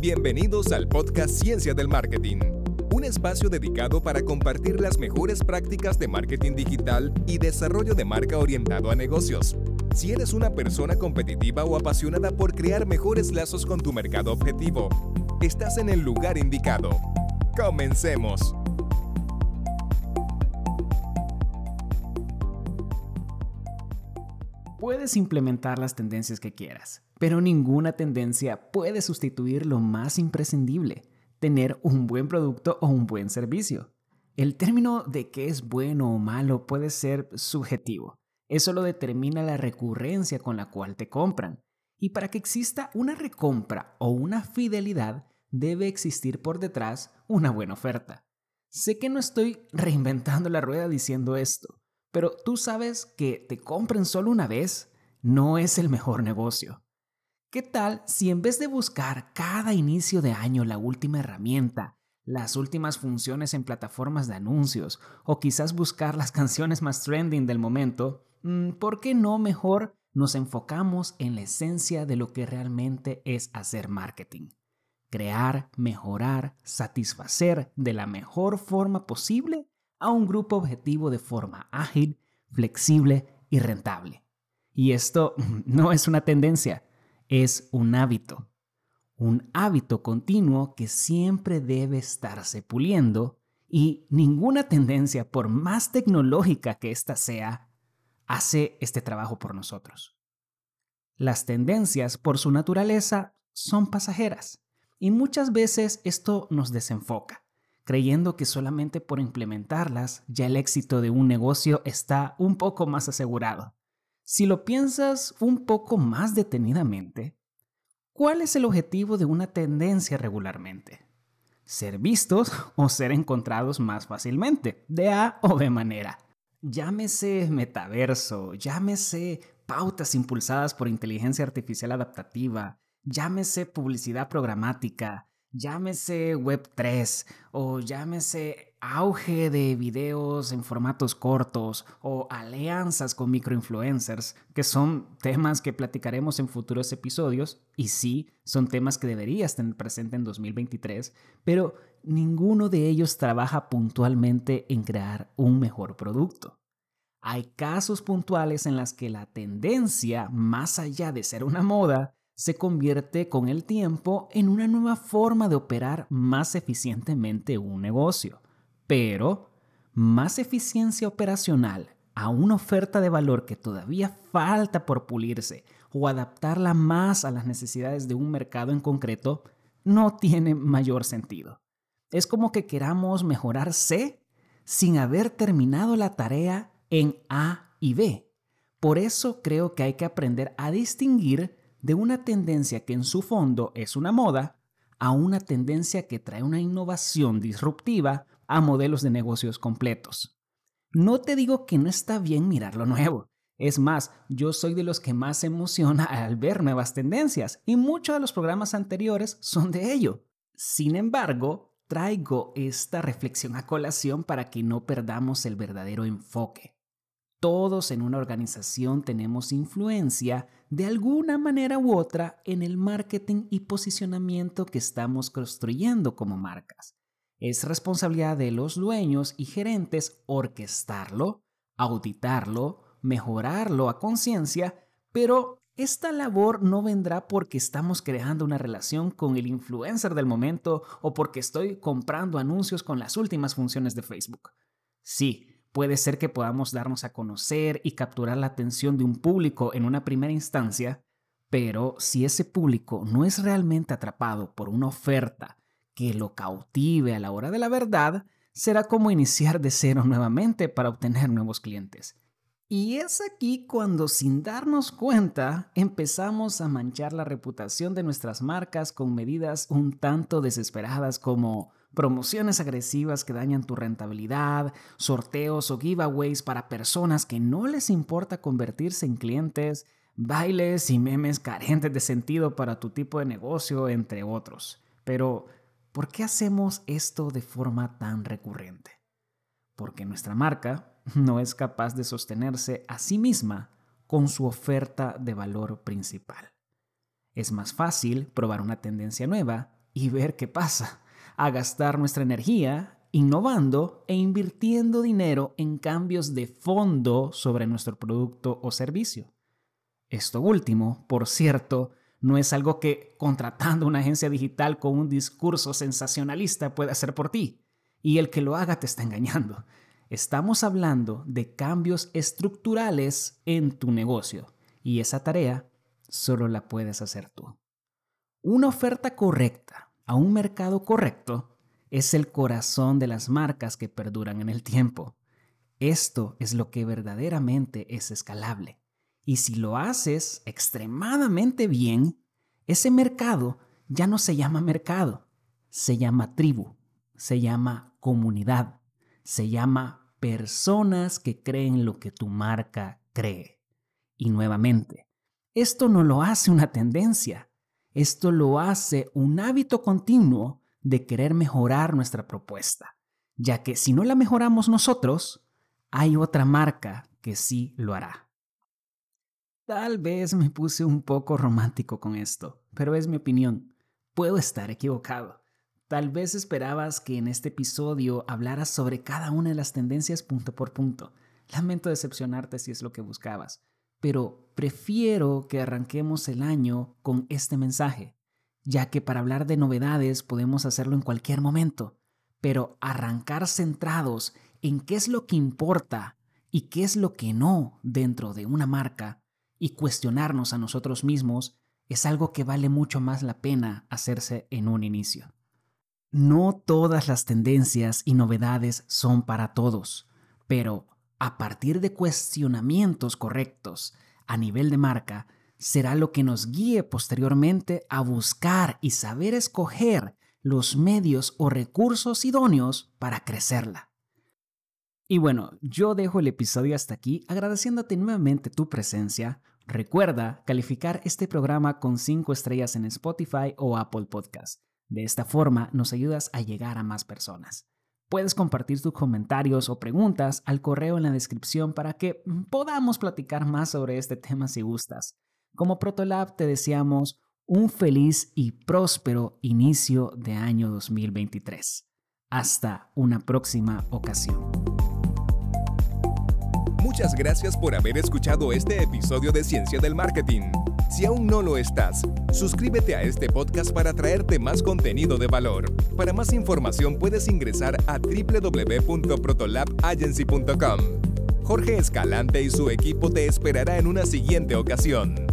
Bienvenidos al podcast Ciencia del Marketing, un espacio dedicado para compartir las mejores prácticas de marketing digital y desarrollo de marca orientado a negocios. Si eres una persona competitiva o apasionada por crear mejores lazos con tu mercado objetivo, estás en el lugar indicado. Comencemos. Puedes implementar las tendencias que quieras, pero ninguna tendencia puede sustituir lo más imprescindible, tener un buen producto o un buen servicio. El término de qué es bueno o malo puede ser subjetivo. Eso lo determina la recurrencia con la cual te compran. Y para que exista una recompra o una fidelidad, debe existir por detrás una buena oferta. Sé que no estoy reinventando la rueda diciendo esto, pero tú sabes que te compren solo una vez no es el mejor negocio. ¿Qué tal si en vez de buscar cada inicio de año la última herramienta, las últimas funciones en plataformas de anuncios o quizás buscar las canciones más trending del momento, mm, ¿por qué no mejor nos enfocamos en la esencia de lo que realmente es hacer marketing? Crear, mejorar, satisfacer de la mejor forma posible a un grupo objetivo de forma ágil, flexible y rentable. Y esto no es una tendencia, es un hábito. Un hábito continuo que siempre debe estarse puliendo y ninguna tendencia, por más tecnológica que ésta sea, hace este trabajo por nosotros. Las tendencias, por su naturaleza, son pasajeras y muchas veces esto nos desenfoca creyendo que solamente por implementarlas ya el éxito de un negocio está un poco más asegurado. Si lo piensas un poco más detenidamente, ¿cuál es el objetivo de una tendencia regularmente? Ser vistos o ser encontrados más fácilmente, de A o B manera. Llámese metaverso, llámese pautas impulsadas por inteligencia artificial adaptativa, llámese publicidad programática, llámese Web3 o llámese auge de videos en formatos cortos o alianzas con microinfluencers, que son temas que platicaremos en futuros episodios y sí, son temas que deberías tener presente en 2023, pero ninguno de ellos trabaja puntualmente en crear un mejor producto. Hay casos puntuales en las que la tendencia, más allá de ser una moda, se convierte con el tiempo en una nueva forma de operar más eficientemente un negocio. Pero más eficiencia operacional a una oferta de valor que todavía falta por pulirse o adaptarla más a las necesidades de un mercado en concreto no tiene mayor sentido. Es como que queramos mejorar C sin haber terminado la tarea en A y B. Por eso creo que hay que aprender a distinguir de una tendencia que en su fondo es una moda a una tendencia que trae una innovación disruptiva a modelos de negocios completos. No te digo que no está bien mirar lo nuevo. Es más, yo soy de los que más se emociona al ver nuevas tendencias y muchos de los programas anteriores son de ello. Sin embargo, traigo esta reflexión a colación para que no perdamos el verdadero enfoque. Todos en una organización tenemos influencia de alguna manera u otra en el marketing y posicionamiento que estamos construyendo como marcas. Es responsabilidad de los dueños y gerentes orquestarlo, auditarlo, mejorarlo a conciencia, pero esta labor no vendrá porque estamos creando una relación con el influencer del momento o porque estoy comprando anuncios con las últimas funciones de Facebook. Sí, Puede ser que podamos darnos a conocer y capturar la atención de un público en una primera instancia, pero si ese público no es realmente atrapado por una oferta que lo cautive a la hora de la verdad, será como iniciar de cero nuevamente para obtener nuevos clientes. Y es aquí cuando sin darnos cuenta empezamos a manchar la reputación de nuestras marcas con medidas un tanto desesperadas como promociones agresivas que dañan tu rentabilidad, sorteos o giveaways para personas que no les importa convertirse en clientes, bailes y memes carentes de sentido para tu tipo de negocio, entre otros. Pero, ¿por qué hacemos esto de forma tan recurrente? Porque nuestra marca no es capaz de sostenerse a sí misma con su oferta de valor principal. Es más fácil probar una tendencia nueva y ver qué pasa, a gastar nuestra energía innovando e invirtiendo dinero en cambios de fondo sobre nuestro producto o servicio. Esto último, por cierto, no es algo que contratando una agencia digital con un discurso sensacionalista puede hacer por ti, y el que lo haga te está engañando. Estamos hablando de cambios estructurales en tu negocio, y esa tarea solo la puedes hacer tú. Una oferta correcta a un mercado correcto es el corazón de las marcas que perduran en el tiempo. Esto es lo que verdaderamente es escalable. Y si lo haces extremadamente bien, ese mercado ya no se llama mercado, se llama tribu, se llama comunidad, se llama personas que creen lo que tu marca cree. Y nuevamente, esto no lo hace una tendencia, esto lo hace un hábito continuo de querer mejorar nuestra propuesta, ya que si no la mejoramos nosotros, hay otra marca que sí lo hará. Tal vez me puse un poco romántico con esto, pero es mi opinión. Puedo estar equivocado. Tal vez esperabas que en este episodio hablara sobre cada una de las tendencias punto por punto. Lamento decepcionarte si es lo que buscabas pero prefiero que arranquemos el año con este mensaje, ya que para hablar de novedades podemos hacerlo en cualquier momento, pero arrancar centrados en qué es lo que importa y qué es lo que no dentro de una marca y cuestionarnos a nosotros mismos es algo que vale mucho más la pena hacerse en un inicio. No todas las tendencias y novedades son para todos, pero a partir de cuestionamientos correctos a nivel de marca, será lo que nos guíe posteriormente a buscar y saber escoger los medios o recursos idóneos para crecerla. Y bueno, yo dejo el episodio hasta aquí agradeciéndote nuevamente tu presencia. Recuerda calificar este programa con 5 estrellas en Spotify o Apple Podcast. De esta forma nos ayudas a llegar a más personas. Puedes compartir tus comentarios o preguntas al correo en la descripción para que podamos platicar más sobre este tema si gustas. Como Protolab te deseamos un feliz y próspero inicio de año 2023. Hasta una próxima ocasión. Muchas gracias por haber escuchado este episodio de Ciencia del Marketing. Si aún no lo estás, suscríbete a este podcast para traerte más contenido de valor. Para más información puedes ingresar a www.protolabagency.com. Jorge Escalante y su equipo te esperará en una siguiente ocasión.